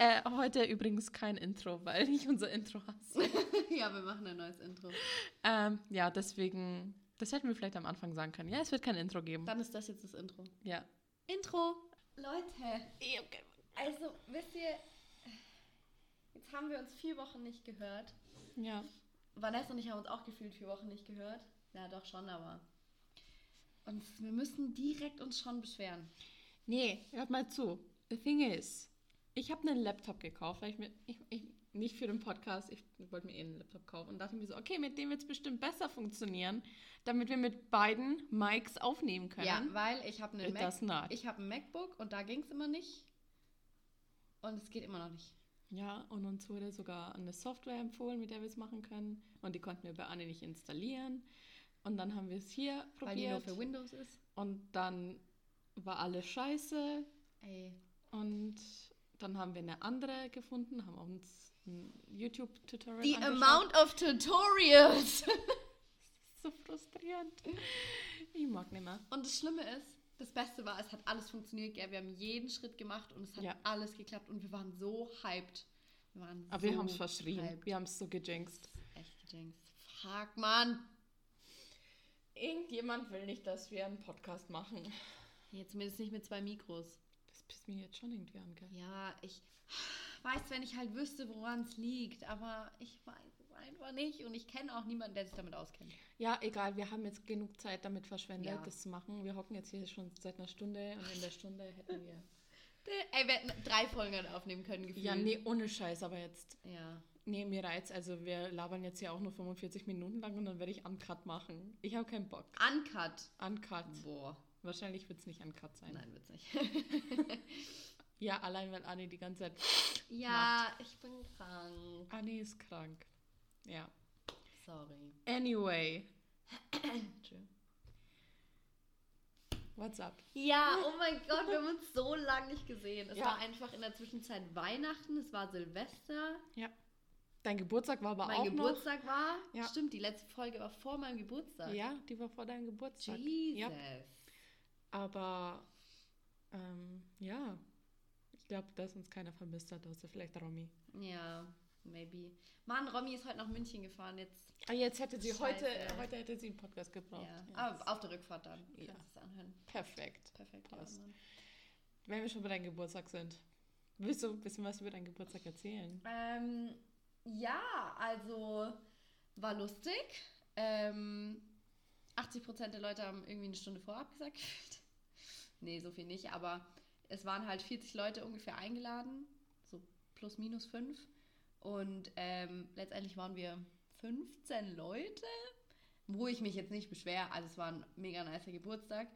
äh, heute übrigens kein Intro, weil ich unser Intro hasse. ja, wir machen ein neues Intro. Ähm, ja, deswegen, das hätten wir vielleicht am Anfang sagen können. Ja, es wird kein Intro geben. Dann ist das jetzt das Intro. Ja. Intro. Leute, also wisst ihr, jetzt haben wir uns vier Wochen nicht gehört. Ja. Vanessa und ich haben uns auch gefühlt vier Wochen nicht gehört. Ja, doch schon, aber. Und wir müssen direkt uns schon beschweren. Nee, hört mal zu. The thing is, ich habe einen Laptop gekauft, weil ich mir, ich, ich, nicht für den Podcast, ich wollte mir eh einen Laptop kaufen und dachte mir so, okay, mit dem wird es bestimmt besser funktionieren, damit wir mit beiden Mics aufnehmen können. Ja, weil ich habe einen Mac ich habe ein MacBook und da ging es immer nicht. Und es geht immer noch nicht. Ja, und uns wurde sogar eine Software empfohlen, mit der wir es machen können. Und die konnten wir bei Anne nicht installieren. Und dann haben wir es hier Weil die nur probiert. für Windows ist. Und dann war alles scheiße. Ey. Und dann haben wir eine andere gefunden, haben uns ein YouTube-Tutorial The angeschaut. amount of tutorials. so frustrierend. Ich mag nicht mehr. Und das Schlimme ist, das Beste war, es hat alles funktioniert. Gell? Wir haben jeden Schritt gemacht und es hat Ja. alles geklappt und wir waren so hyped. Wir waren Aber so wir haben es verschrien. hyped. Wir haben es so gejinxt. Echt gejinxt. Fuck, Mann. Irgendjemand will nicht, dass wir einen Podcast machen. Jetzt zumindest nicht mit zwei Mikros. Pisst mich jetzt schon irgendwie an, gell? Ja, ich weiß, wenn ich halt wüsste, woran es liegt, aber ich weiß es einfach nicht und ich kenne auch niemanden, der sich damit auskennt. Ja, egal, wir haben jetzt genug Zeit damit verschwendet, Ja. das zu machen. Wir hocken jetzt hier schon seit einer Stunde und in der Stunde hätten wir. Ey, wir hätten drei Folgen aufnehmen können, gefühlt. Ja, nee, ohne Scheiß, aber jetzt. Ja. Nee, mir reizt. Also, wir labern jetzt hier auch nur 45 Minuten lang und dann werde ich Uncut machen. Ich habe keinen Bock. Uncut. Uncut. Boah. Wahrscheinlich wird es nicht Uncut sein. Nein, wird's nicht. Ja, allein weil Anni die ganze Zeit. ja, ich bin krank. Anni ist krank. Ja. Sorry. Anyway. What's up? Ja, oh mein Gott, wir haben uns so lange nicht gesehen. Es Ja. war einfach in der Zwischenzeit Weihnachten, es war Silvester, Ja. Dein Geburtstag war aber mein auch Geburtstag war. Ja. Stimmt, die letzte Folge war vor meinem noch. Geburtstag. Ja, die war vor deinem Geburtstag. Jesus. Ja. Aber ähm, ja, ich glaube, dass uns keiner vermisst hat, außer vielleicht Romy. Ja, maybe. Mann, Romy ist heute nach München gefahren. Jetzt. Ah, jetzt hätte sie Scheiße. heute, heute hätte sie einen Podcast gebraucht. Ja. Aber auf der Rückfahrt dann. Ja. Kannst du es anhören. Perfekt. Perfekt. Passt. Ja. Wenn wir schon bei deinem Geburtstag sind, willst du ein bisschen was über deinen Geburtstag erzählen? Ähm, ja, also war lustig. Ähm, 80% der Leute haben irgendwie eine Stunde vorher abgesagt. Nee, so viel nicht, aber es waren halt 40 Leute ungefähr eingeladen, so plus minus 5. Und ähm, letztendlich waren wir 15 Leute, wo ich mich jetzt nicht beschwere. Also es war ein mega nicer Geburtstag.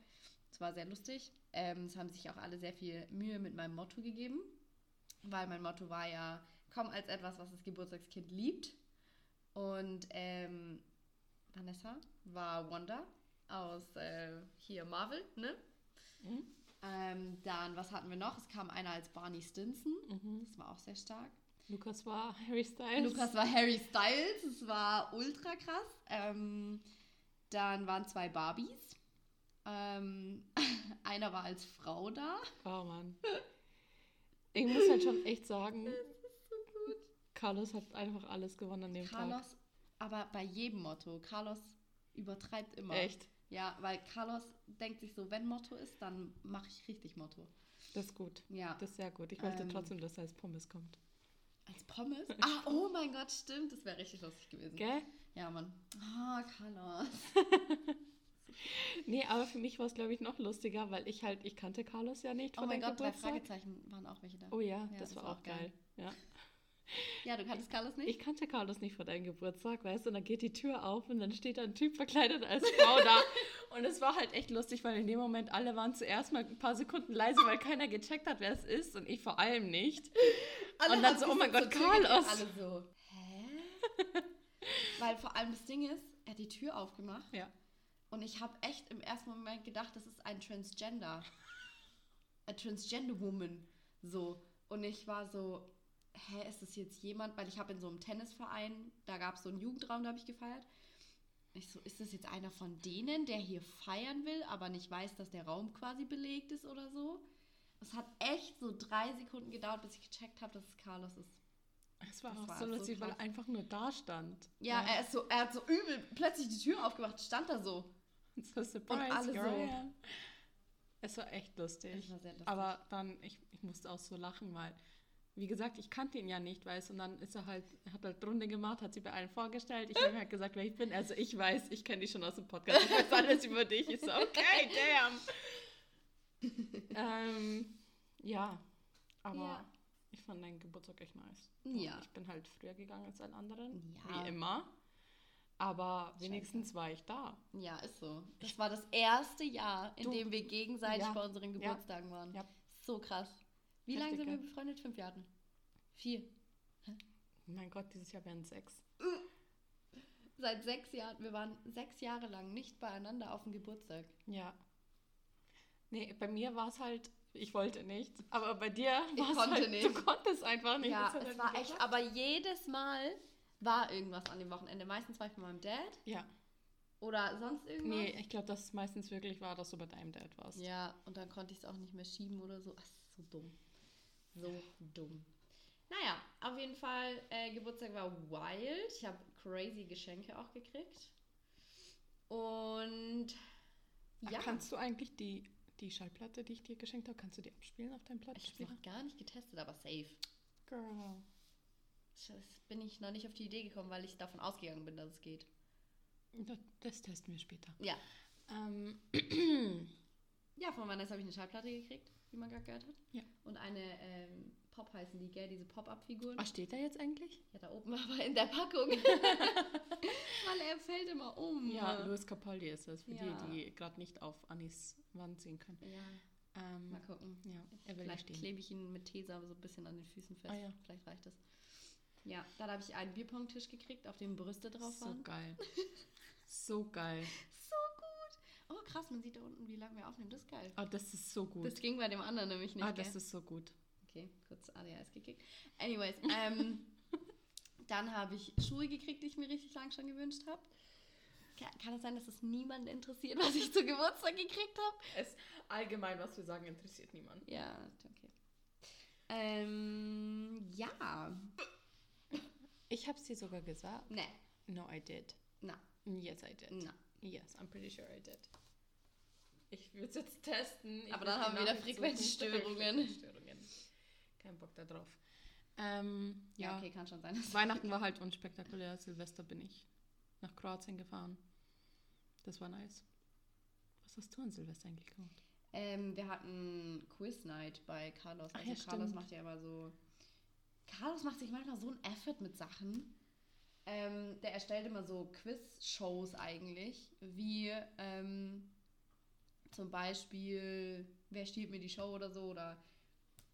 Es war sehr lustig. Ähm, es haben sich auch alle sehr viel Mühe mit meinem Motto gegeben, weil mein Motto war ja, komm als etwas, was das Geburtstagskind liebt. Und ähm, Vanessa war Wanda aus äh, hier Marvel, ne? Mhm. Ähm, dann, was hatten wir noch? Es kam einer als Barney Stinson. Mhm. Das war auch sehr stark. Lukas war Harry Styles. Lukas war Harry Styles. Das war ultra krass. Ähm, dann waren zwei Barbies. Ähm, einer war als Frau da. Oh Mann. Ich muss halt schon echt sagen, Carlos hat einfach alles gewonnen an dem Carlos, aber bei jedem Motto. Carlos übertreibt immer. Tag. Echt. Ja, weil Carlos denkt sich so, wenn Motto ist, dann mache ich richtig Motto. Das ist gut. Ja. Das ist sehr gut. Ich wollte Ähm. trotzdem, dass er als Pommes kommt. Als Pommes? Ah, oh mein Gott, stimmt. Das wäre richtig lustig gewesen. Gell? Ja, Mann. Ah, Carlos. Nee, aber für mich war es, glaube ich, noch lustiger, weil ich halt, ich kannte Carlos ja nicht Oh von mein deinem Gott, drei Geburtstag. Fragezeichen waren auch welche da. Oh ja, Ja, das, war auch geil. Ja. Ja, du kanntest Carlos nicht? Ich kannte Carlos nicht vor deinem Geburtstag, weißt du, und dann geht die Tür auf und dann steht da ein Typ verkleidet als Frau da. Und es war halt echt lustig, weil in dem Moment alle waren zuerst mal ein paar Sekunden leise, weil keiner gecheckt hat, wer es ist und ich vor allem nicht. Alle Und dann so, oh mein Gott, Carlos. Alle so, hä? Weil vor allem das Ding ist, er hat die Tür aufgemacht Ja. und ich habe echt im ersten Moment gedacht, das ist ein Transgender. Ein Transgender Woman. So. Und ich war so, hä, ist das jetzt jemand? Weil ich habe in so einem Tennisverein, da gab es so einen Jugendraum, da habe ich gefeiert. Ich so, ist das jetzt einer von denen, der hier feiern will, aber nicht weiß, dass der Raum quasi belegt ist oder so? Es hat echt so drei Sekunden gedauert, bis ich gecheckt habe, dass es Carlos ist. Es war Das auch war so so lustig, weil er krass. einfach nur da stand. Ja, er ist so, er hat so übel plötzlich die Tür aufgemacht, stand da so. So surprise, alle here so. Es war echt lustig. War lustig. Aber dann, ich, ich musste auch so lachen, weil, wie gesagt, ich kannte ihn ja nicht, weißt und dann ist er halt, hat halt Runde gemacht, hat sie bei allen vorgestellt. Ich habe halt gesagt, wer ich bin. Also ich weiß, ich kenne dich schon aus dem Podcast, ich weiß alles über dich. Ich so, okay, damn. ähm, ja, aber Ja. ich fand deinen Geburtstag echt nice. Ja. Ich bin halt früher gegangen als alle anderen, Ja. wie immer. Aber wenigstens war ich da. Ja, ist so. Das war das erste Jahr, in Du- dem wir gegenseitig Ja. bei unseren. Geburtstagen waren. Ja. So krass. Wie lange sind wir befreundet? Fünf Jahre. Vier. Mein Gott, dieses Jahr werden sechs. Seit sechs Jahren. Wir waren sechs Jahre lang nicht beieinander auf dem Geburtstag. Ja. Nee, bei mir war es halt, ich wollte nicht. Aber bei dir war es halt, nicht. du konntest einfach nicht. Ja, es halt war echt, aber jedes Mal war irgendwas an dem Wochenende. Meistens war ich bei meinem Dad Ja. oder sonst irgendwas. Nee, ich glaube, dass es meistens wirklich war, dass du bei deinem Dad warst. Ja, und dann konnte ich es auch nicht mehr schieben oder so. Ach, so dumm. So dumm. Naja, auf jeden Fall, äh, Geburtstag war wild. Ich habe crazy Geschenke auch gekriegt. Und ja, Kannst du eigentlich die, die Schallplatte, die ich dir geschenkt habe, kannst du die abspielen auf deinem ich habe Plattenspieler? noch gar nicht getestet, aber safe. Girl. Das bin ich noch nicht auf die Idee gekommen, weil ich davon ausgegangen bin, dass es geht. Das, das testen wir später. Ja. Ähm, Ja, von Vanessa habe ich eine Schallplatte gekriegt, wie man gerade gehört hat. Ja. Und eine ähm, Pop heißen die, gell? Diese Pop-Up-Figuren. was steht da jetzt eigentlich? Ja, da oben aber in der Packung. Weil er fällt immer um. Ja, Louis Capaldi ist das, für Ja. die, die gerade nicht auf Annis Wand sehen können. Ja, Ähm, mal gucken. ja, er will Vielleicht klebe ich ihn mit Tesa so ein bisschen an den Füßen fest. Ah, ja. Vielleicht reicht das. Ja, dann habe ich einen Bierpong-Tisch gekriegt, auf dem Brüste drauf So waren. geil. So geil. So. Oh, krass, man sieht da unten, wie lange wir aufnehmen. Das ist geil. Ah, das ist so gut. Das ging bei dem anderen nämlich nicht. ah, gell? das ist so gut. Okay, kurz ADHS gekickt. Anyways, ähm, dann habe ich Schuhe gekriegt, die ich mir richtig lang schon gewünscht habe. Kann, es sein, dass es niemanden interessiert, was ich zu Geburtstag gekriegt habe? Es allgemein, was wir sagen, interessiert niemanden. Ja, okay. Ähm, ja. Ich habe es dir sogar gesagt. Ne, No, I did. na, Yes, I did. na. Yes, I'm pretty sure I did. Ich würde es jetzt testen. Ich Aber dann haben wir wieder Frequenzstörungen. Frequenzstörungen. Kein Bock da drauf. Ähm, Ja, ja, okay, kann schon sein. Weihnachten war halt unspektakulär. Silvester bin ich nach Kroatien gefahren. Das war nice. Was hast du an Silvester eigentlich gemacht? Ähm, wir hatten Quiz Night bei Carlos. Ach Also ja, Carlos stimmt. macht ja immer so. Carlos macht sich manchmal so ein Effort mit Sachen. Ähm, der erstellt immer so Quiz-Shows eigentlich, wie ähm, zum Beispiel Wer stiehlt mir die Show oder so oder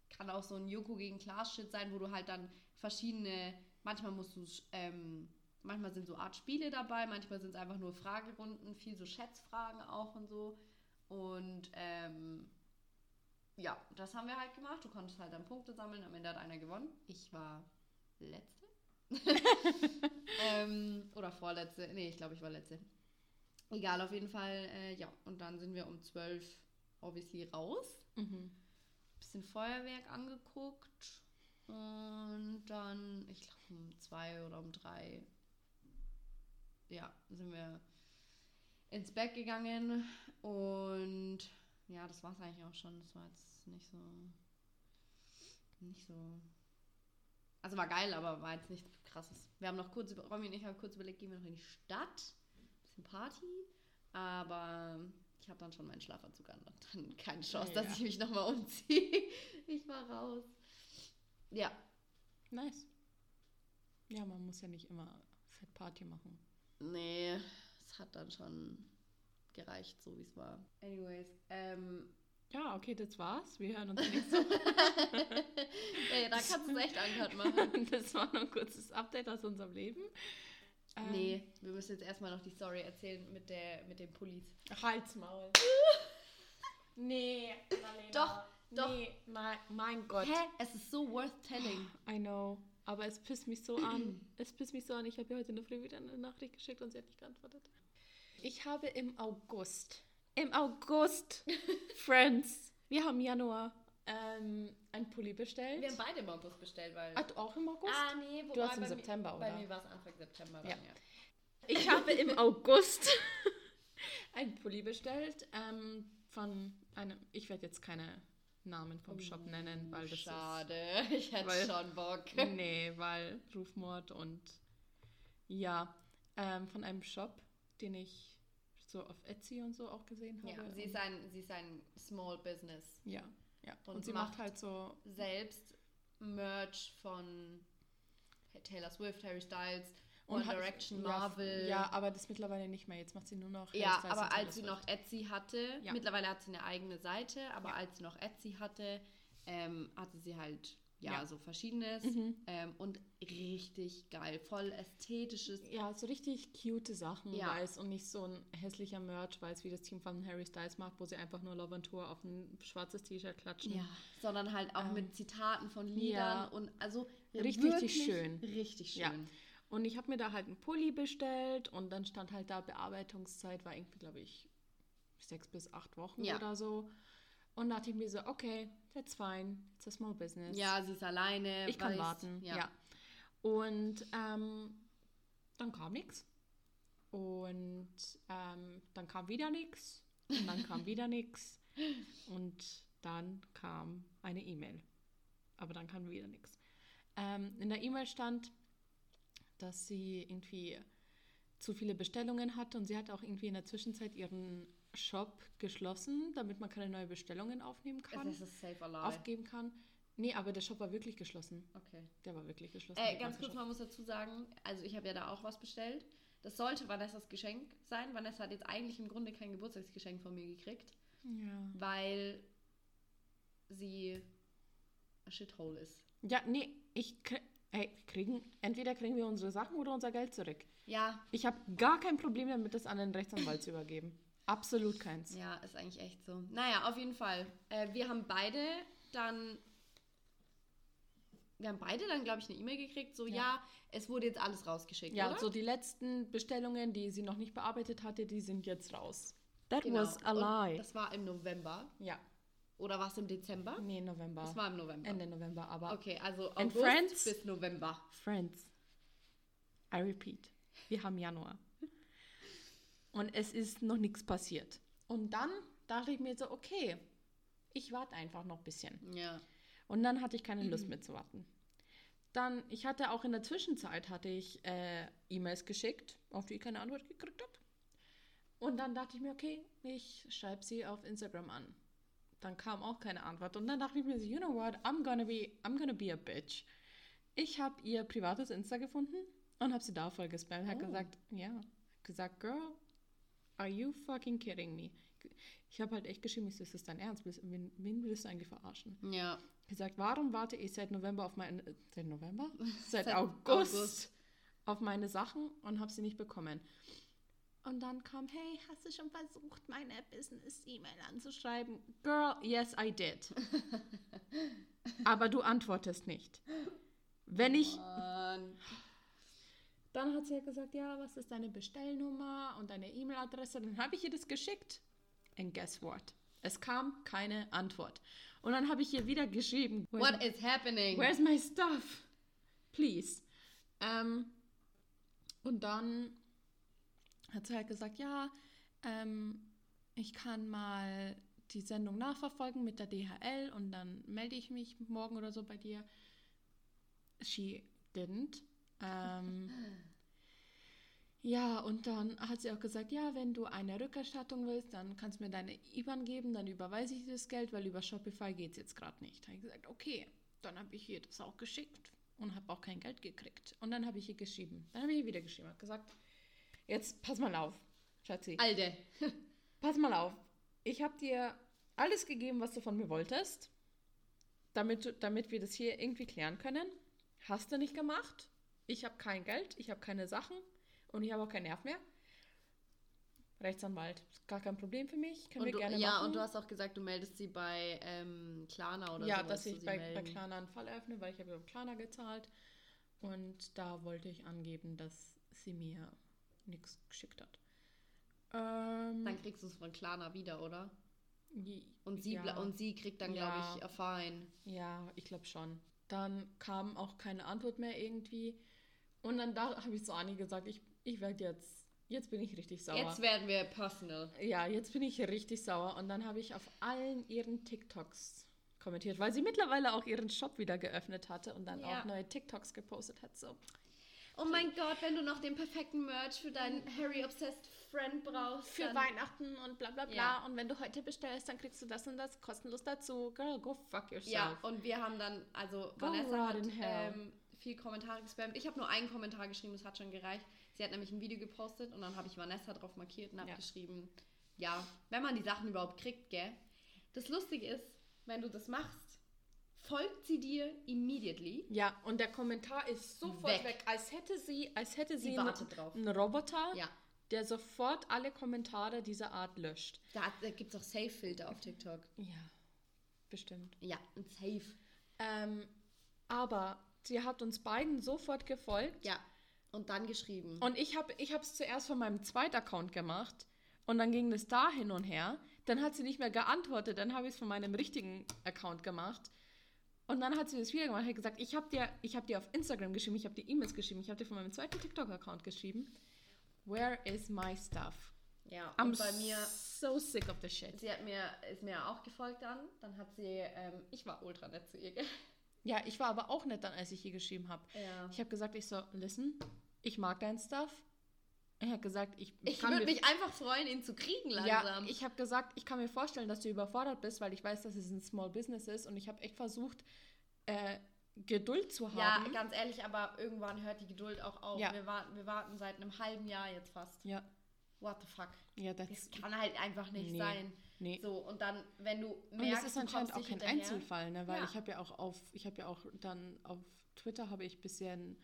kann auch so ein Joko gegen Klaas-Shit sein, wo du halt dann verschiedene, manchmal musst du, ähm, manchmal sind so Art Spiele dabei, manchmal sind es einfach nur Fragerunden, viel so Schätzfragen auch und so. Und ähm, ja, das haben wir halt gemacht. Du konntest halt dann Punkte sammeln. Am Ende hat einer gewonnen. Ich war letzte. ähm, oder vorletzte. Nee, ich glaube, ich war letzte. Egal, auf jeden Fall. Äh, ja, und dann sind wir um 12 obviously raus. Mhm. Bisschen Feuerwerk angeguckt. Und dann, ich glaube, um zwei oder um drei, ja, sind wir ins Bett gegangen. Und ja, das war es eigentlich auch schon. Das war jetzt nicht so. Nicht so. Also war geil, aber war jetzt nichts krasses. Wir haben noch kurz, über- Romy und ich haben kurz überlegt, gehen wir noch in die Stadt. Bisschen Party. Aber ich habe dann schon meinen Schlafanzug an und dann keine Chance, Ja. dass ich mich nochmal umziehe. Ich war raus. Ja, Nice. Ja, man muss ja nicht immer Fett Party machen. nee, es hat dann schon gereicht, so wie es war. Anyways, ähm, Ja, okay, das war's. Wir hören uns nächste Woche. ey, da kannst du es echt angehört machen. Das war noch ein kurzes Update aus unserem Leben. Ähm, Nee, wir müssen jetzt erstmal noch die Story erzählen mit, der, mit den Pullis. Halsmaul. nee, Marlena. Doch, doch. Nee, mein, mein Gott. Hä? Es ist so worth telling. I know. Aber es pisst mich so an. Es pisst mich so an. Ich habe ihr heute in der Früh wieder eine Nachricht geschickt und sie hat nicht geantwortet. Ich habe im August, im August, Friends, wir haben Januar, ähm, ein Pulli bestellt. Wir haben beide im August bestellt, weil. Ah, du auch im August? Ah, nee, wobei Du hast im bei mir- September, Bei oder? mir war es Anfang September dann, Ja. ja. Ich habe im August ein Pulli bestellt ähm, von einem, ich werde jetzt keine Namen vom Shop nennen, weil das Schade, ich hätte weil- schon Bock. ist, nee, weil Rufmord und ja, ähm, von einem Shop, den ich so auf Etsy und so auch gesehen habe. Ja, sie ist ein, sie ist ein Small Business. ja, ja. Und, und sie macht macht halt so, Selbst Merch von Taylor Swift, Harry Styles, und One Direction, Marvel. Ja, aber das mittlerweile nicht mehr. Jetzt macht sie nur noch Ja, und aber als sie noch Etsy hatte, Ja. mittlerweile hat sie eine eigene Seite, aber Ja. als sie noch Etsy hatte, ähm, hatte sie halt ja, Ja. so verschiedenes Mhm. ähm, und richtig geil, voll ästhetisches. Ja, so richtig cute Sachen, Ja. weiß und nicht so ein hässlicher Merch, weiß wie das Team von Harry Styles macht, wo sie einfach nur Love on Tour auf ein schwarzes T-Shirt klatschen. Ja, sondern halt auch Ähm, mit Zitaten von Liedern ja. und also Richtig wirklich schön. Richtig schön. Ja. Und ich habe mir da halt einen Pulli bestellt und dann stand halt da Bearbeitungszeit war irgendwie, glaube ich, sechs bis acht Wochen Ja. oder so. Und da dachte ich mir so, okay, that's fine, it's a small business. Ja, sie ist alleine. ich kann warten. Ja. Ja. Und ähm, dann kam nichts. Und ähm, dann kam wieder nichts. Und dann kam wieder nichts. Und dann kam eine E-Mail. Aber dann kam wieder nichts. Ähm, in der E-Mail stand, dass sie irgendwie zu viele Bestellungen hatte und sie hat auch irgendwie in der Zwischenzeit ihren Shop geschlossen, damit man keine neuen Bestellungen aufnehmen kann, Das ist safe alive. aufgeben kann. Nee, aber der Shop war wirklich geschlossen. Okay. Der war wirklich geschlossen. Äh, ganz kurz, man muss dazu sagen, also ich habe ja da auch was bestellt. Das sollte Vanessas Geschenk sein. Vanessa hat jetzt eigentlich im Grunde kein Geburtstagsgeschenk von mir gekriegt, Ja. weil sie a shithole ist. ja, nee, ich krie- ey, kriegen, entweder kriegen wir unsere Sachen oder unser Geld zurück. Ja, Ich habe gar kein Problem damit, das an den Rechtsanwalt zu übergeben. Absolut keins. ja, ist eigentlich echt so. Naja, auf jeden Fall. Äh, wir haben beide dann. Wir haben beide dann, glaube ich, eine E-Mail gekriegt, so, ja. Ja. es wurde jetzt alles rausgeschickt, Ja, oder? so die letzten Bestellungen, die sie noch nicht bearbeitet hatte, die sind jetzt raus. That Genau. was a Und lie. Das war im November. ja, Oder war es im Dezember? nee, November. Das war im November. Ende November, aber Okay, also August Friends? bis November. Friends. I repeat. Wir haben Januar. Und es ist noch nichts passiert. Und dann dachte ich mir so, okay, ich warte einfach noch ein bisschen. Ja. Und dann hatte ich keine Lust mehr zu warten. Dann, ich hatte auch in der Zwischenzeit hatte ich äh, E-Mails geschickt, auf die ich keine Antwort gekriegt habe. Und dann dachte ich mir, okay, ich schreibe sie auf Instagram an. Dann kam auch keine Antwort. Und dann dachte ich mir, so, you know what, I'm gonna be, I'm gonna be a bitch. Ich habe ihr privates Insta gefunden und habe sie da voll gespammt. Hat Oh. gesagt, ja, gesagt, girl, are you fucking kidding me? Ich habe halt echt geschrieben, ich so, ist das dein Ernst? Wen, wen willst du eigentlich verarschen? Ja. gesagt, warum warte ich seit November auf meine, äh, seit November? Seit, Seit August, August. auf meine Sachen und habe sie nicht bekommen. Und dann kam, hey, hast du schon versucht, meine Business-E-Mail anzuschreiben? Girl, yes, I did. Aber du antwortest nicht. Wenn ich, Mann. Dann hat sie ja gesagt, ja, was ist deine Bestellnummer und deine E-Mail-Adresse? Dann habe ich ihr das geschickt. And guess what? Es kam keine Antwort. Und dann habe ich ihr wieder geschrieben. "Where's What is happening? Where's my stuff? Please. Ähm, und dann hat sie halt gesagt, ja, ähm, ich kann mal die Sendung nachverfolgen mit der DHL und dann melde ich mich morgen oder so bei dir. She didn't. Ähm, ja, und dann hat sie auch gesagt, ja, wenn du eine Rückerstattung willst, dann kannst du mir deine IBAN geben, dann überweise ich dir das Geld, weil über Shopify geht es jetzt gerade nicht. Da habe ich gesagt, okay, dann habe ich ihr das auch geschickt und habe auch kein Geld gekriegt. Und dann habe ich ihr geschrieben. Dann habe ich ihr wieder geschrieben, habe gesagt, jetzt pass mal auf, Schatzi, Alde. pass mal auf. Ich habe dir alles gegeben, was du von mir wolltest, damit, damit wir das hier irgendwie klären können. Hast du nicht gemacht. Ich habe kein Geld, ich habe keine Sachen und ich habe auch keinen Nerv mehr. Rechtsanwalt, ist gar kein Problem für mich, können Und wir du, gerne ja, machen. und du hast auch gesagt, du meldest sie bei ähm, Klarna oder ja, so. dass willst du ich bei, bei. Klarna einen Fall eröffne, weil ich habe über Klarna gezahlt und da wollte ich angeben, dass sie mir nichts geschickt hat. Ähm, Dann kriegst du es von Klarna wieder, oder? Und sie, ja. und sie kriegt dann, glaube Ja. ich, a Fine. Ja, ich glaube schon. Dann kam auch keine Antwort mehr irgendwie. Und dann da habe ich zu Anni gesagt, ich, ich werde jetzt, jetzt bin ich richtig sauer. Jetzt werden wir personal. ja, jetzt bin ich richtig sauer. Und dann habe ich auf allen ihren TikToks kommentiert, weil sie mittlerweile auch ihren Shop wieder geöffnet hatte und dann Ja. auch neue TikToks gepostet hat. So, Oh mein Gott, wenn du noch den perfekten Merch für deinen Harry-obsessed Friend brauchst. für Weihnachten und bla bla bla. Ja. Und wenn du heute bestellst, dann kriegst du das und das kostenlos dazu. Girl, go fuck yourself. Ja, und wir haben dann, also Go Vanessa hat ähm, viel Kommentare gespammt. Ich habe nur einen Kommentar geschrieben, das hat schon gereicht. Sie hat nämlich ein Video gepostet und dann habe ich Vanessa drauf markiert und habe Ja. geschrieben, ja, wenn man die Sachen überhaupt kriegt, gell. Das Lustige ist, wenn du das machst, folgt sie dir immediately. Ja, und der Kommentar ist sofort Weg. weg, als hätte sie, als hätte sie, Sie einen- wartet drauf. einen Roboter, Ja, der sofort alle Kommentare dieser Art löscht. da, da gibt es auch Safe-Filter auf TikTok. Ja, bestimmt. Ja, ein Safe. Ähm, aber sie hat uns beiden sofort gefolgt. Ja, und dann geschrieben. Und ich habe ich es zuerst von meinem zweiten Account gemacht. Und dann ging es da hin und her. Dann hat sie nicht mehr geantwortet. Dann habe ich es von meinem richtigen Account gemacht. Und dann hat sie das wieder gemacht. Hat gesagt, ich habe dir, ich hab dir auf Instagram geschrieben, ich habe dir E-Mails geschrieben, ich habe dir von meinem zweiten TikTok-Account geschrieben. Where is my stuff? ja, I'm und bei mir so sick of the shit. Sie hat mir, ist mir auch gefolgt dann. Dann hat sie, ähm, ich war ultra nett zu ihr, gell? Ja, ich war aber auch nett dann, als ich ihr geschrieben habe. Ja. Ich habe gesagt, ich so, listen, ich mag dein Stuff. Er hat gesagt, ich, Ich kann würde mich einfach freuen, ihn zu kriegen Ja, langsam. ich habe gesagt, ich kann mir vorstellen, dass du überfordert bist, weil ich weiß, dass es ein Small Business ist und ich habe echt versucht, äh, Geduld zu ja, haben. ganz ehrlich, aber irgendwann hört die Geduld auch auf. Ja. Wir, warten, wir warten seit einem halben Jahr jetzt fast. Ja, What the fuck? ja, Das das, kann halt einfach nicht Nee. sein. Nee. So, und dann, wenn du Und merkst, es ist anscheinend auch kein hinterher, Einzelfall, ne? weil Ja. ich habe ja auch auf, ich habe ja auch dann auf Twitter habe ich ein bisschen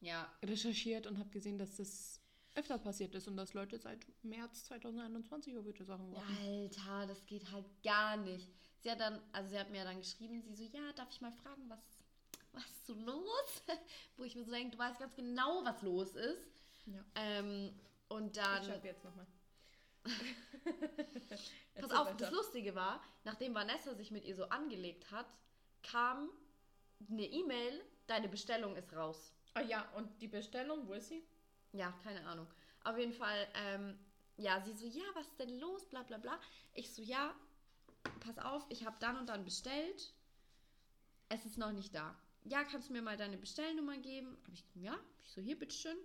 Ja, recherchiert und habe gesehen, dass das öfter passiert ist und dass Leute seit März 2021 über gute Sachen warten. Alter, das geht halt gar nicht. Sie hat dann, also sie hat mir dann geschrieben, sie so, ja, darf ich mal fragen, was, was ist so los? Wo ich mir so denke, du weißt ganz genau, was los ist. Ja. Ähm, und dann, ich schreibe jetzt nochmal. pass auf, das Lustige war, nachdem Vanessa sich mit ihr so angelegt hat, kam eine E-Mail, deine Bestellung ist raus. Ah ja, und die Bestellung, wo ist sie? Ja, keine Ahnung. Auf jeden Fall, ähm, ja, sie so, ja, was ist denn los, bla bla bla. Ich so, ja, pass auf, ich habe dann und dann bestellt. Es ist noch nicht da. Ja, kannst du mir mal deine Bestellnummer geben? Hab ich, ja, ich so, hier, bitteschön.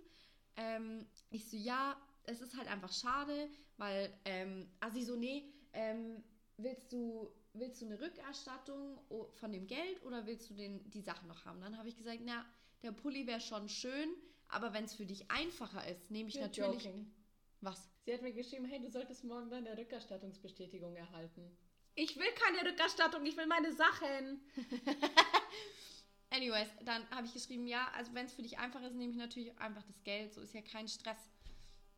Ähm, ich so, ja, es ist halt einfach schade, weil, ähm, sie so, nee, ähm, willst du, willst du eine Rückerstattung von dem Geld oder willst du den, die Sachen noch haben? Dann habe ich gesagt, na, der Pulli wäre schon schön, aber wenn es für dich einfacher ist, nehme ich You're natürlich. joking. Was? Sie hat mir geschrieben, hey, du solltest morgen deine Rückerstattungsbestätigung erhalten. Ich will keine Rückerstattung, ich will meine Sachen. Anyways, dann habe ich geschrieben, ja, also wenn es für dich einfach ist, nehme ich natürlich einfach das Geld, so ist ja kein Stress.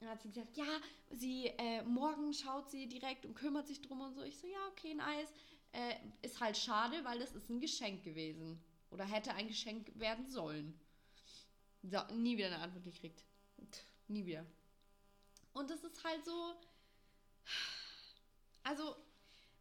Dann hat sie gesagt, ja, sie, äh, morgen schaut sie direkt und kümmert sich drum und so. Ich so, ja, okay, nice. Äh, ist halt schade, weil das ist ein Geschenk gewesen. Oder hätte ein Geschenk werden sollen. So, nie wieder eine Antwort gekriegt. Nie wieder. Und das ist halt so. Also,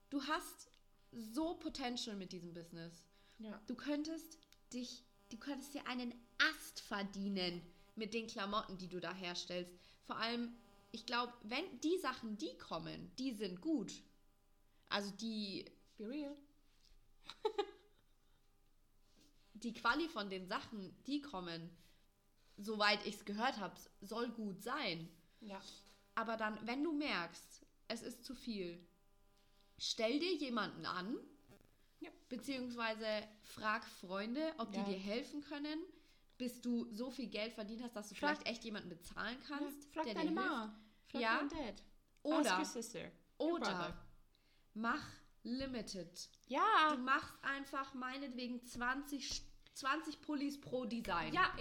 du hast so Potential mit diesem Business. Ja. Du könntest dich, du könntest dir einen Ast verdienen mit den Klamotten, die du da herstellst. Vor allem, ich glaube, wenn die Sachen, die kommen, die sind gut. Also die, Be real. die Quali von den Sachen, die kommen, soweit ich es gehört habe, soll gut sein. Ja. Aber dann, wenn du merkst, es ist zu viel, stell dir jemanden an, Ja. beziehungsweise frag Freunde, ob Ja. die dir helfen können, bis du so viel Geld verdient hast, dass du Frag- vielleicht echt jemanden bezahlen kannst, Frag der deine dir hilft. Mama. Frag Ja. deinen Dad. Ask Oder, your sister. Your oder brother. mach limited. Du Ja. machst einfach meinetwegen 20, Sch- 20 Pullis pro Design. Ja,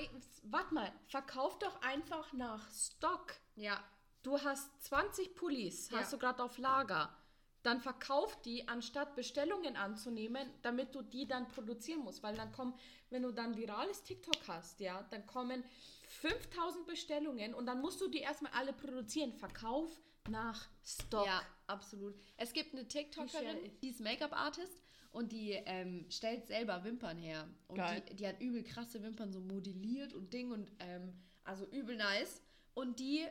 warte mal. Verkauf doch einfach nach Stock. Ja. Du hast 20 Pullis, Ja. hast du gerade auf Lager. Dann verkauf die, anstatt Bestellungen anzunehmen, damit du die dann produzieren musst. Weil dann kommen, wenn du dann virales TikTok hast, ja, dann kommen 5000 Bestellungen und dann musst du die erstmal alle produzieren. Verkauf nach Stock. Ja, absolut. Es gibt eine TikTokerin, die ist Make-up-Artist und die ähm, stellt selber Wimpern her. Und die, die hat übel krasse Wimpern so modelliert und Ding und ähm, also übel nice. Und die,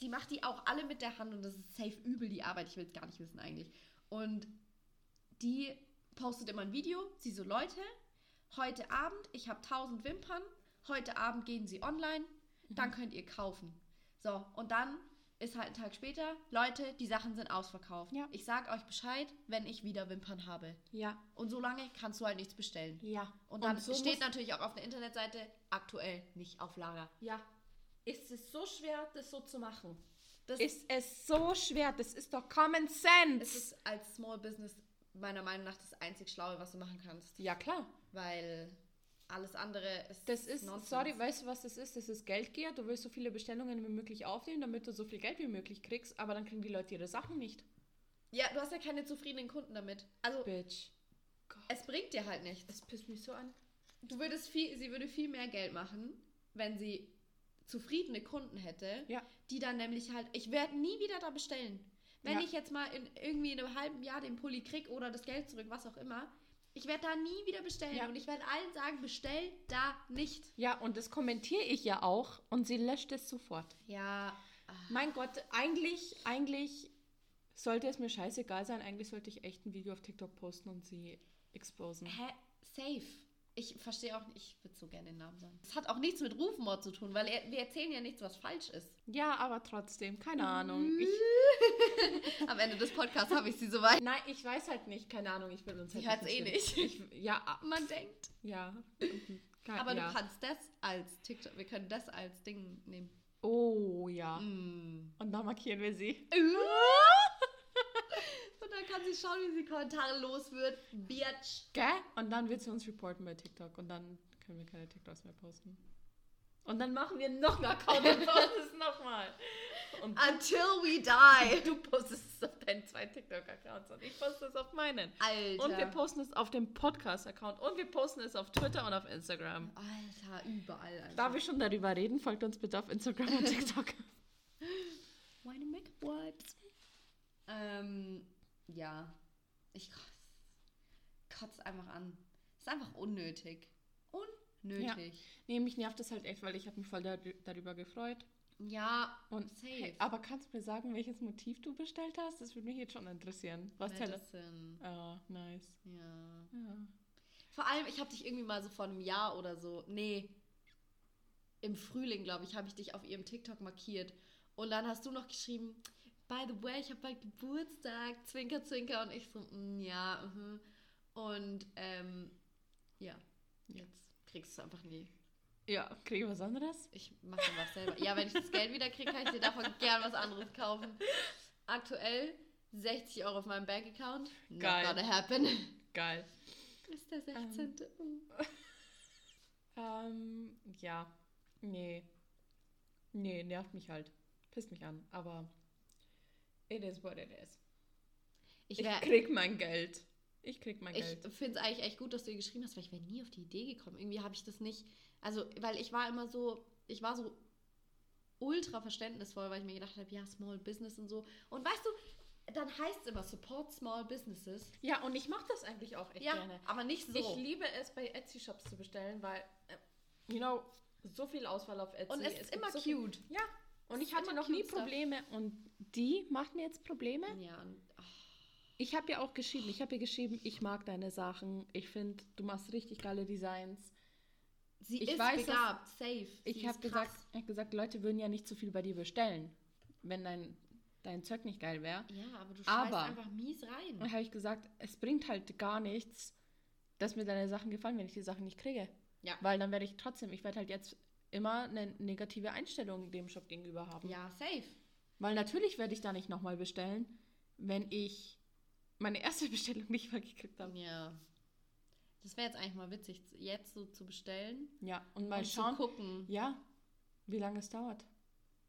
die macht die auch alle mit der Hand und das ist safe übel die Arbeit. Ich will es gar nicht wissen eigentlich. Und die postet immer ein Video. Sie so, Leute, heute Abend, ich habe 1000 Wimpern. Heute Abend gehen sie online. Dann könnt ihr kaufen. So, und dann ist halt ein Tag später, Leute, die Sachen sind ausverkauft. Ja. Ich sag euch Bescheid, wenn ich wieder Wimpern habe. Ja, Und so lange kannst du halt nichts bestellen. ja. Und dann so steht natürlich auch auf der Internetseite aktuell nicht auf Lager. Ja. Ist es so schwer, das so zu machen? Das Ist es so schwer? Das ist doch Common Sense. es ist als Small Business meiner Meinung nach das einzig Schlaue, was du machen kannst. ja, klar. Weil alles andere ist. Das ist, Nonsens. sorry, weißt du, was das ist? Das ist Geldgier. Du willst so viele Bestellungen wie möglich aufnehmen, damit du so viel Geld wie möglich kriegst, aber dann kriegen die Leute ihre Sachen nicht. Ja, du hast ja keine zufriedenen Kunden damit. Also, Bitch. es bringt dir halt nichts. Das pisst mich so an. Du würdest viel, sie würde viel mehr Geld machen, wenn sie zufriedene Kunden hätte, Ja. die dann nämlich halt, ich werde nie wieder da bestellen. Wenn Ja. ich jetzt mal in irgendwie in einem halben Jahr den Pulli krieg oder das Geld zurück, was auch immer, ich werde da nie wieder bestellen. Ja. Und ich werde allen sagen, bestell da nicht. Ja, und das kommentiere ich ja auch und sie löscht es sofort. Ja. Mein Gott, eigentlich, eigentlich sollte es mir scheißegal sein. Eigentlich sollte ich echt ein Video auf TikTok posten und sie exposen. Hä? Safe. Ich verstehe auch nicht, ich würde so gerne den Namen sagen. Es hat auch nichts mit Rufmord zu tun, weil er, wir erzählen ja nichts, was falsch ist. Ja, aber trotzdem, keine Ahnung. Ich, Am Ende des Podcasts habe ich sie soweit. nein, ich weiß halt nicht, keine Ahnung. Ich will uns halt hört's eh ins- nicht. Ich, ja, Man denkt. ja. Ke- Aber ja. du kannst das als TikTok, wir können das als Ding nehmen. Oh, ja. Mm. Und dann markieren wir sie. Dann kann sie schauen, wie sie Kommentare los wird. Bitch. Gell? Und dann wird sie uns reporten bei TikTok und dann können wir keine TikToks mehr posten. Und dann machen wir noch einen Account und posten es nochmal. Until we die. du postest es auf deinen zwei TikTok-Accounts und ich poste es auf meinen. Alter. Und wir posten es auf dem Podcast-Account und wir posten es auf Twitter und auf Instagram. Alter, überall. Alter. Darf ich schon darüber reden? Folgt uns bitte auf Instagram und TikTok. Meine Make-up Wipes. Ähm, ja. Ich kotze kotz einfach an. Ist einfach unnötig. Unnötig. nee, mich nervt das halt echt, weil ich habe mich voll dar darüber gefreut. Ja, Und safe. hey, aber kannst du mir sagen, welches Motiv du bestellt hast? Das würde mich jetzt schon interessieren. Was? Madison. Ah, nice. Ja. Ja. Vor allem, ich habe dich irgendwie mal so vor einem Jahr oder so, nee, im Frühling, glaube ich, habe ich dich auf ihrem TikTok markiert. Und dann hast du noch geschrieben, by the way, ich habe bald Geburtstag, zwinker, zwinker. Und ich so, mm, ja, mhm. Und, ähm, ja, jetzt kriegst du es einfach nie. Ja, kriege ich was anderes? Ich mache was selber. Ja, wenn ich das Geld wieder kriege, kann ich dir davon gern was anderes kaufen. Aktuell 60 Euro auf meinem Bankaccount. Not Geil. gonna happen. Geil. Ist der 16. Ähm, ja. Nee. Nee, nervt mich halt. Pisst mich an. Aber it is what it is. Ich, Ich wär, krieg mein Geld. Ich krieg mein ich Geld. finde es eigentlich echt gut, dass du ihr geschrieben hast, weil ich wäre nie auf die Idee gekommen. Irgendwie habe ich das nicht. Also, weil ich war immer so, ich war so ultra verständnisvoll, weil ich mir gedacht habe, ja, Small Business und so. Und weißt du, dann heißt es immer Support Small Businesses. Ja, und ich mache das eigentlich auch echt Ja, gerne. aber nicht so. Ich liebe es, bei Etsy-Shops zu bestellen, weil, äh, you know, so viel Auswahl auf Etsy. und es ist gibt immer so viel- cute. Ja, und Es ich ist hatte noch nie cute stuff. Probleme und die macht mir jetzt Probleme. Ja, und, Ich habe ja auch geschrieben, ich habe ihr geschrieben, ich mag deine Sachen. Ich finde, du machst richtig geile Designs. sie Ich ist weiß, dass- begabt, safe. Ich Sie habe ist gesagt, ich hab gesagt, Leute würden ja nicht so viel bei dir bestellen, wenn dein, dein Zeug nicht geil wäre. Ja, aber du Aber- einfach mies rein. Dann habe ich gesagt, es bringt halt gar nichts, dass mir deine Sachen gefallen, wenn ich die Sachen nicht kriege. Ja. Weil dann werde ich trotzdem, ich werde halt jetzt immer eine negative Einstellung dem Shop gegenüber haben. Ja, safe. Weil natürlich werde ich da nicht nochmal bestellen, wenn ich meine erste Bestellung nicht mal gekriegt habe. Ja. Das wäre jetzt eigentlich mal witzig, jetzt so zu bestellen. Ja, und mal und schauen, zu gucken. ja, wie lange es dauert.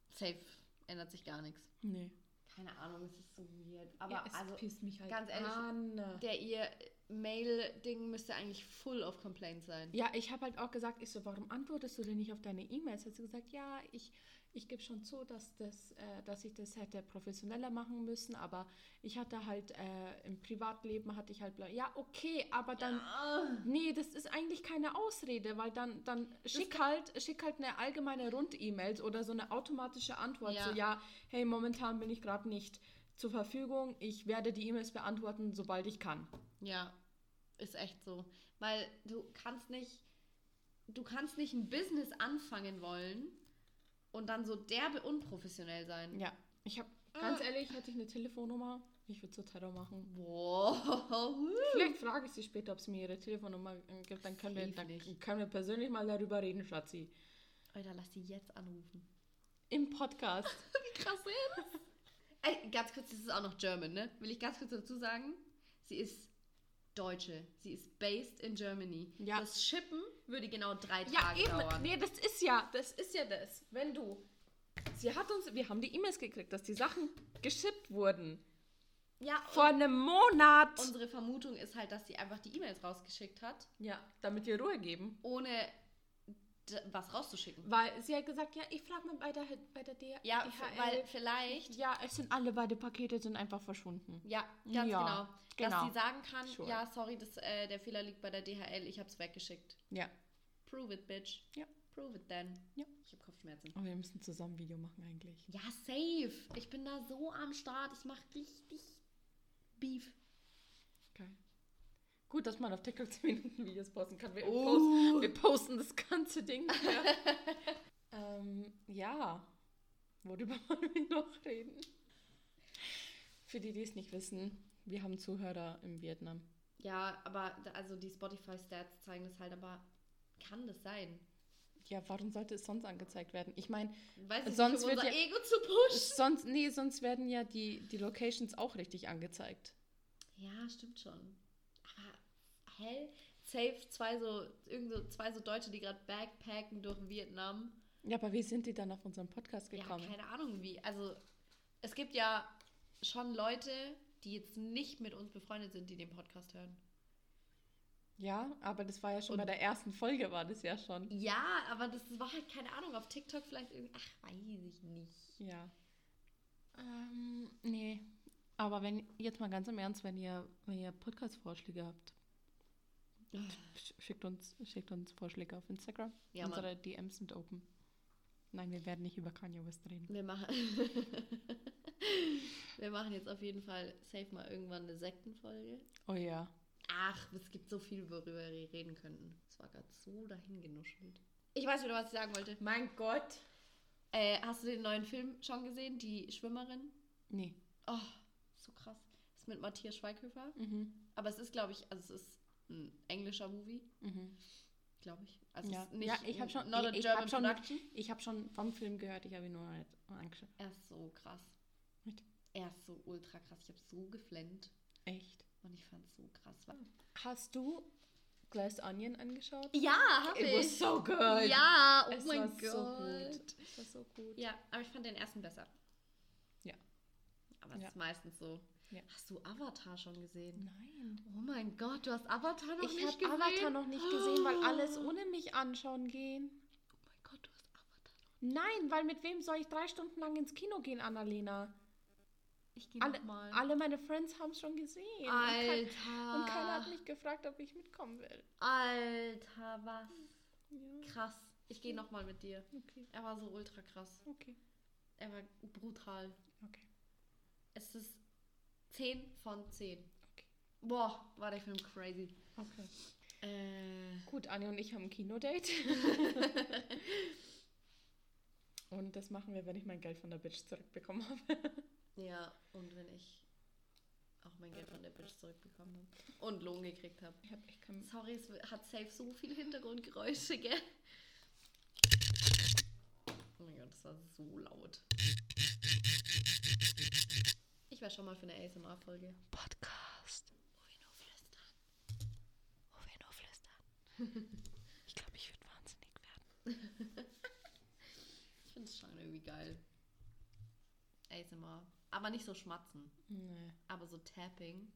Safe. Ändert sich gar nichts. Nee. Keine Ahnung, es ist so weird. Aber ja, es also, pisst mich halt ganz ehrlich, an. der ihr Mail-Ding müsste eigentlich full of complaints sein. Ja, ich habe halt auch gesagt, ich so, warum antwortest du denn nicht auf deine E-Mails? Hat sie gesagt, ja, ich, ich gebe schon zu, dass, das, äh, dass ich das hätte professioneller machen müssen, aber ich hatte halt äh, im Privatleben hatte ich halt, ja, okay, aber dann, nee, das ist eigentlich keine Ausrede, weil dann, dann schick halt, schick halt eine allgemeine Rund-E-Mails oder so eine automatische Antwort, Ja. so, ja, hey, momentan bin ich gerade nicht zur Verfügung, ich werde die E-Mails beantworten, sobald ich kann. Ja, ist echt so. Weil du kannst nicht, du kannst nicht ein Business anfangen wollen und dann so derbe unprofessionell sein. Ja, ich habe, ganz ehrlich, hätte ich eine Telefonnummer, ich würde so Terror machen. Wow. Vielleicht frage ich sie später, ob sie mir ihre Telefonnummer äh, gibt, dann können, wir, dann können wir persönlich mal darüber reden, Schatzi. Alter, lass die jetzt anrufen. Im Podcast. Wie krass ist das? Ey, ganz kurz, das ist auch noch German, ne? Will ich ganz kurz dazu sagen? Sie ist Deutsche. Sie ist based in Germany. Ja. Das Shippen würde genau drei ja, Tage eben. dauern. Nee, das ist ja, das ist ja das. Wenn du. Sie hat uns, wir haben die E-Mails gekriegt, dass die Sachen geschippt wurden. Ja, Vor einem Monat. Unsere Vermutung ist halt, dass sie einfach die E-Mails rausgeschickt hat, ja, damit wir Ruhe geben. ohne was rauszuschicken. Weil sie hat gesagt, ja, ich frage mal bei der, bei der Ja, DHL. f- weil vielleicht, Ja, es sind alle beide Pakete sind einfach verschwunden. ja, ganz Ja, genau, genau. dass sie sagen kann, Sure. ja, sorry, das, äh, der Fehler liegt bei der DHL, ich hab's weggeschickt. Ja. Prove it, bitch. Ja. Prove it then. Ja. Ich hab Kopfschmerzen. Oh, wir müssen zusammen ein Video machen eigentlich. Ja, safe. Ich bin da so am Start. Ich mach richtig Beef. Geil. Gut, dass man auf TikTok 10 Minuten Videos posten kann. Wir, Oh. posten, wir posten das ganze Ding. Ja. ähm, ja. Worüber wollen wir noch reden? Für die, die es nicht wissen, wir haben Zuhörer im Vietnam. Ja, aber also die Spotify-Stats zeigen das halt, aber kann das sein? Ja, warum sollte es sonst angezeigt werden? Ich meine, Sonst nicht, um wird ja- Ego zu pushen. sonst, nee, sonst werden ja die, die Locations auch richtig angezeigt. Ja, stimmt schon. Aber hell, safe zwei so, irgend so zwei so Deutsche, die gerade backpacken durch Vietnam. Ja, aber wie sind die dann auf unseren Podcast gekommen? Ja, keine Ahnung wie. Also es gibt ja schon Leute, die jetzt nicht mit uns befreundet sind, die den Podcast hören. Ja, aber das war ja schon Und- bei der ersten Folge, war das ja schon. Ja, aber das war halt keine Ahnung, auf TikTok vielleicht irgendwie, ach, weiß ich nicht. Ja. Ähm, nee. Aber wenn, jetzt mal ganz im Ernst, wenn ihr, wenn ihr Podcast-Vorschläge habt, sch- schickt uns, schickt uns Vorschläge auf Instagram. Ja, Mann. Unsere DMs sind open. Nein, wir werden nicht über Kanye West reden. Wir machen, wir machen jetzt auf jeden Fall safe mal irgendwann eine Sektenfolge. Oh ja. Ach, es gibt so viel, worüber wir reden könnten. Es war gerade so dahingenuschelt. Ich weiß wieder, was ich sagen wollte. Mein Gott. Äh, hast du den neuen Film schon gesehen? Die Schwimmerin? Nee. Oh, so krass. Das ist mit Matthias Schweighöfer. Mhm. Aber es ist, glaube ich, also es ist ein englischer Movie, Mhm. Glaube ich. Also Ja. nicht ja, ich habe schon, not ich, ich German hab schon, ich hab schon vom Film gehört, ich habe ihn nur halt angeschaut. Er ist so krass. Echt? Er ist so ultra krass. Ich habe so geflennt Echt? und ich fand es so krass. Hast du Glass Onion angeschaut? Ja, habe It was so good. Ja, oh es mein Gott. so gut. Es war so gut. Ja, aber ich fand den ersten besser. Ja. Aber es Ja. ist meistens so. Ja. Hast du Avatar schon gesehen? Nein. Oh mein Gott, du hast Avatar noch Ich nicht habe gesehen? Avatar noch nicht gesehen, weil alles ohne mich anschauen gehen. Oh mein Gott, du hast Avatar noch. Nein, weil mit wem soll ich drei Stunden lang ins Kino gehen, Annalena? Ich gehe Alle, nochmal. alle meine Friends haben es schon gesehen. Und, kein, Alter. und keiner hat mich gefragt, ob ich mitkommen will. Alter, was? Ja, Krass. Ich gehe nochmal mit dir. okay, Er war so ultra krass. okay, Er war brutal. okay. Es ist 10 von 10. Okay. Boah, war der Film crazy. okay. Äh, Gut, Anni und ich haben ein Kinodate. und das machen wir, wenn ich mein Geld von der Bitch zurückbekommen habe. ja, und wenn ich auch mein Geld von der Bitch zurückbekommen habe und Lohn gekriegt habe. Ich, hab, ich kann Sorry, es hat safe so viel Hintergrundgeräusche, gell? Oh mein Gott, das war so laut. Ich war schon mal für eine ASMR-Folge. Podcast, Wo wir nur flüstern. wo wir nur flüstern. Ich glaube, ich würde wahnsinnig werden. Ich finde es schon irgendwie geil. ASMR. Aber nicht so schmatzen. Nee. Aber so Tapping.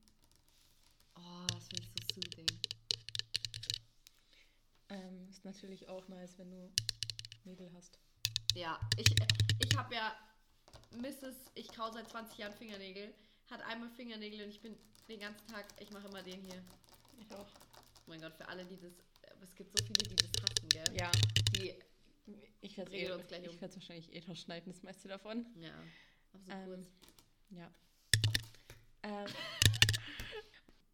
Oh, das finde ich so soothing. Ähm, ist natürlich auch nice, wenn du Nägel hast. Ja, ich, ich habe ja Mrs. Ich kau seit 20 Jahren Fingernägel. Hat einmal Fingernägel und ich bin den ganzen Tag, ich mache immer den hier. Ich auch. Oh mein Gott, für alle, die das. Es gibt so viele, die das hassen, gell? Ja, Die. ich werde eh, uns gleich um. ich werd's wahrscheinlich eh noch schneiden, das meiste davon. Ja. Aber so Ähm, kurz. Ja. Ähm,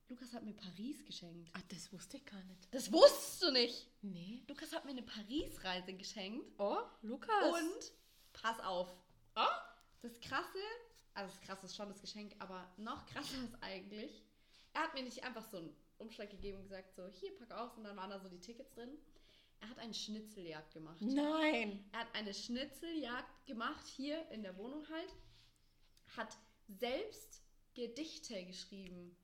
Lukas hat mir Paris geschenkt. ah, das wusste ich gar nicht. Das wusstest du nicht. Nee. Lukas hat mir eine Paris-Reise geschenkt. Oh, Lukas. Und pass auf. Das Krasse, also das Krasse ist schon das Geschenk, aber noch krasser ist eigentlich, er hat mir nicht einfach so einen Umschlag gegeben und gesagt, so, hier, pack aus, und dann waren da so die Tickets drin. Er hat eine Schnitzeljagd gemacht. Nein. Er hat eine Schnitzeljagd gemacht, hier in der Wohnung halt. Hat selbst Gedichte geschrieben.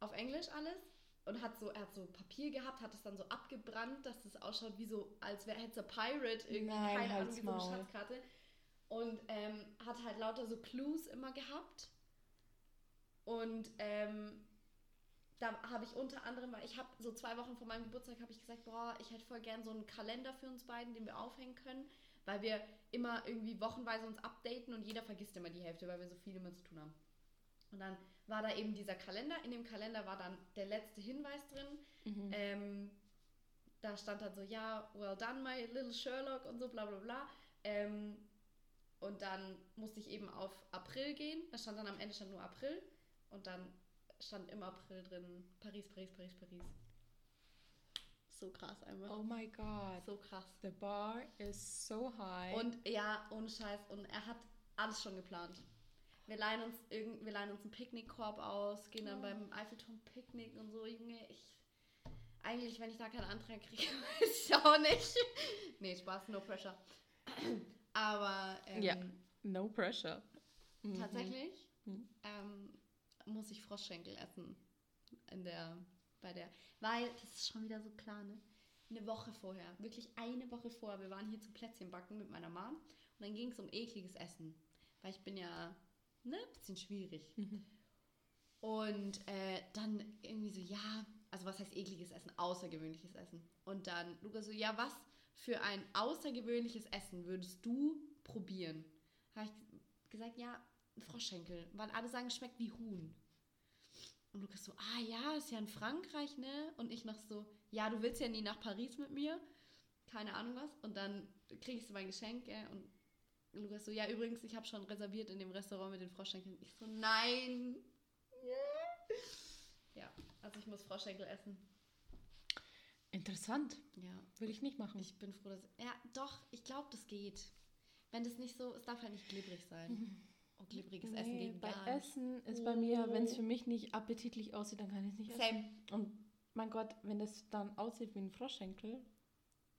Auf Englisch alles. Und hat so, er hat so Papier gehabt, hat es dann so abgebrannt, dass es ausschaut wie so, als wäre ein Pirate, irgendwie, Nein, keine Ahnung, wie so eine. Schatzkarte. Und ähm, hat halt lauter so Clues immer gehabt. Und ähm, da habe ich unter anderem, weil ich habe so zwei Wochen vor meinem Geburtstag, habe ich gesagt, boah, ich hätte voll gern so einen Kalender für uns beiden, den wir aufhängen können, weil wir immer irgendwie wochenweise uns updaten und jeder vergisst immer die Hälfte, weil wir so viel immer zu tun haben. Und dann war da eben dieser Kalender. In dem Kalender war dann der letzte Hinweis drin. Mhm. Ähm, da stand dann so, ja, well done, my little Sherlock und so, bla bla bla. Ähm, und dann musste ich eben auf April gehen. Da stand dann am Ende stand nur April. Und dann stand im April drin Paris, Paris, Paris, Paris. So krass einfach. Oh my god. So krass. The bar is so high. Und ja, ohne Scheiß. Und er hat alles schon geplant. Wir leihen uns, irgend, wir leihen uns einen Picknickkorb aus, gehen dann Oh. beim Eiffelturm picknicken und so. Junge, ich. Eigentlich, wenn ich da keinen Antrag kriege, weiß ich auch nicht. nee, Spaß, no pressure. Aber ähm, Ja. no pressure. Mhm. tatsächlich Mhm. ähm, muss ich Froschschenkel essen. In der, bei der. Weil, das ist schon wieder so klar, ne? Eine Woche vorher, wirklich eine Woche vorher, wir waren hier zum Plätzchenbacken mit meiner Mom und dann ging es um ekliges Essen. Weil ich bin ja, ne, bisschen schwierig. Mhm. Und äh, dann irgendwie so, ja, also was heißt ekliges Essen? Außergewöhnliches Essen. Und dann Lukas so, ja, was für ein außergewöhnliches Essen würdest du probieren? Habe ich gesagt, ja, ein Froschschenkel, weil alle sagen, es schmeckt wie Huhn. Und Lukas so, ah ja, ist ja in Frankreich, ne? Und ich noch so, ja, du willst ja nie nach Paris mit mir. Keine Ahnung was. Und dann kriege ich so mein Geschenk, gell? Und Lukas so, ja, übrigens, ich habe schon reserviert in dem Restaurant mit den Froschschenkeln. Ich so, nein. Ja, also ich muss Froschschenkel essen. Interessant. Ja, Würde ich nicht machen. ich bin froh, dass. Ja, doch, ich glaube, das geht. Wenn das nicht so, es darf halt nicht glibberig sein. Oh, Essen Nee, geht bei gar nicht. Essen ist bei mir, wenn es für mich nicht appetitlich aussieht, dann kann ich es nicht essen. Same. Und mein Gott, wenn das dann aussieht wie ein Froschschenkel,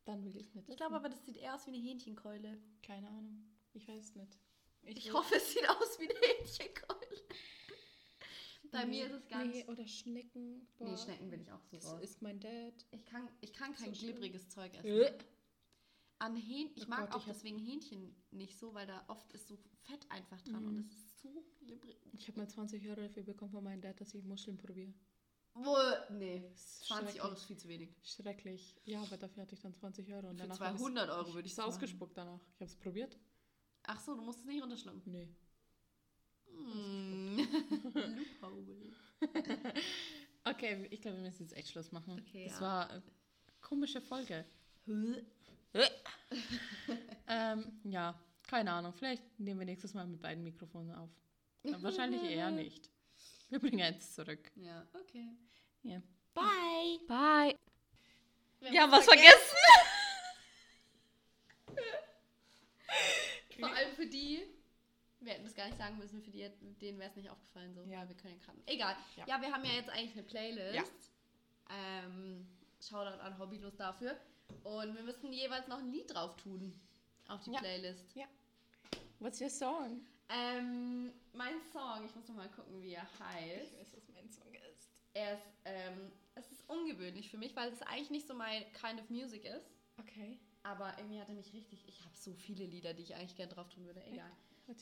dann will ich es nicht. Ich glaube essen. aber, das sieht eher aus wie eine Hähnchenkeule. Keine Ahnung. Ich weiß es nicht. Ich, will- hoffe, es sieht aus wie eine Hähnchenkeule. Bei nee, mir ist es ganz. Nee, oder Schnecken. Nee, Schnecken bin ich auch so Das raus. ist mein Dad. Ich kann, ich kann kein So glibberiges Zeug essen. Äh. An Hähn ich Oh mag Gott, auch ich deswegen Hähnchen nicht so, weil da oft ist so Fett einfach dran Mhm. und es ist zu glibberig. Ich habe mal 20 Euro dafür bekommen von meinem Dad, dass ich Muscheln probiere. Wohl, nee. ist 20 Euro ist viel zu wenig. Schrecklich. Ja, aber dafür hatte ich dann 20 Euro. Und Für danach hab ich's- 200 Euro würde ich es ausgespuckt danach. Ich habe es probiert. Ach so, du musst es nicht runterschlucken. Nee. Mm. Loophole. Okay, ich glaube, wir müssen jetzt echt Schluss machen. Okay, das ja. war eine komische Folge. ähm, ja, keine Ahnung. Vielleicht nehmen wir nächstes Mal mit beiden Mikrofonen auf. Aber wahrscheinlich eher nicht. Wir bringen eins zurück. Ja, okay. Ja. Bye. Bye. Wir haben haben was vergessen. Vor allem für die, wir hätten das gar nicht sagen müssen, für die, denen wäre es nicht aufgefallen. So. Ja. wir können ja gerade. Egal. Ja. Ja. wir haben ja jetzt eigentlich eine Playlist. Ja. Ähm, Shoutout an Hobbylos dafür. Und wir müssen jeweils noch ein Lied drauf tun. Auf die Ja. Playlist. What's your song? Ähm, mein Song, ich muss noch mal gucken, wie er heißt. weiß, was mein Song ist. Er ist, ähm, es ist ungewöhnlich für mich, weil es eigentlich nicht so mein kind of music ist. Okay. Aber irgendwie hat er mich richtig. Ich habe so viele Lieder, die ich eigentlich gerne drauf tun würde. Egal.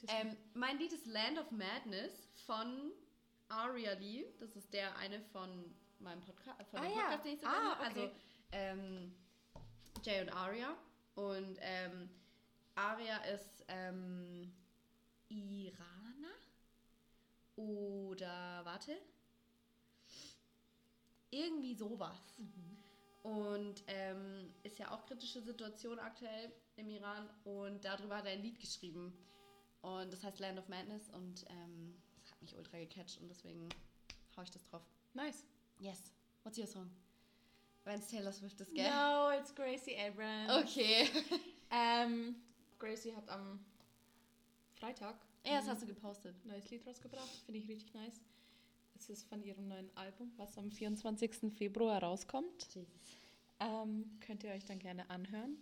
Ähm, mein Lied ist Land of Madness von Aria Lee, das ist der eine von meinem Podca von Ah, ja. Podcast, den ich so Ah, mache. okay. Also ähm, Jay und Aria. Und ähm, Aria ist ähm, Iraner? Oder warte. Irgendwie sowas. Und ähm, ist ja auch kritische Situation aktuell im Iran. Und darüber hat er ein Lied geschrieben. Und das heißt Land of Madness. Und ähm, das hat mich ultra gecatcht. Und deswegen hau ich das drauf. Nice. Yes. What's your song? Wenn es Taylor Swift ist, gell? No, it's Gracie Abrams. Okay. Ähm, Gracie hat am Freitag ja, das hast du gepostet. neues Lied rausgebracht. Finde ich richtig nice. Es ist von ihrem neuen Album, was am 24. Februar rauskommt. Jesus. Ähm, könnt ihr euch dann gerne anhören.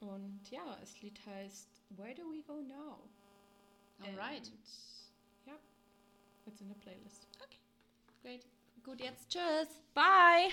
Und ja, das Lied heißt Where Do We Go Now? Alright. And, ja, it's in the Playlist. Okay. Great. Gut, jetzt tschüss. Bye!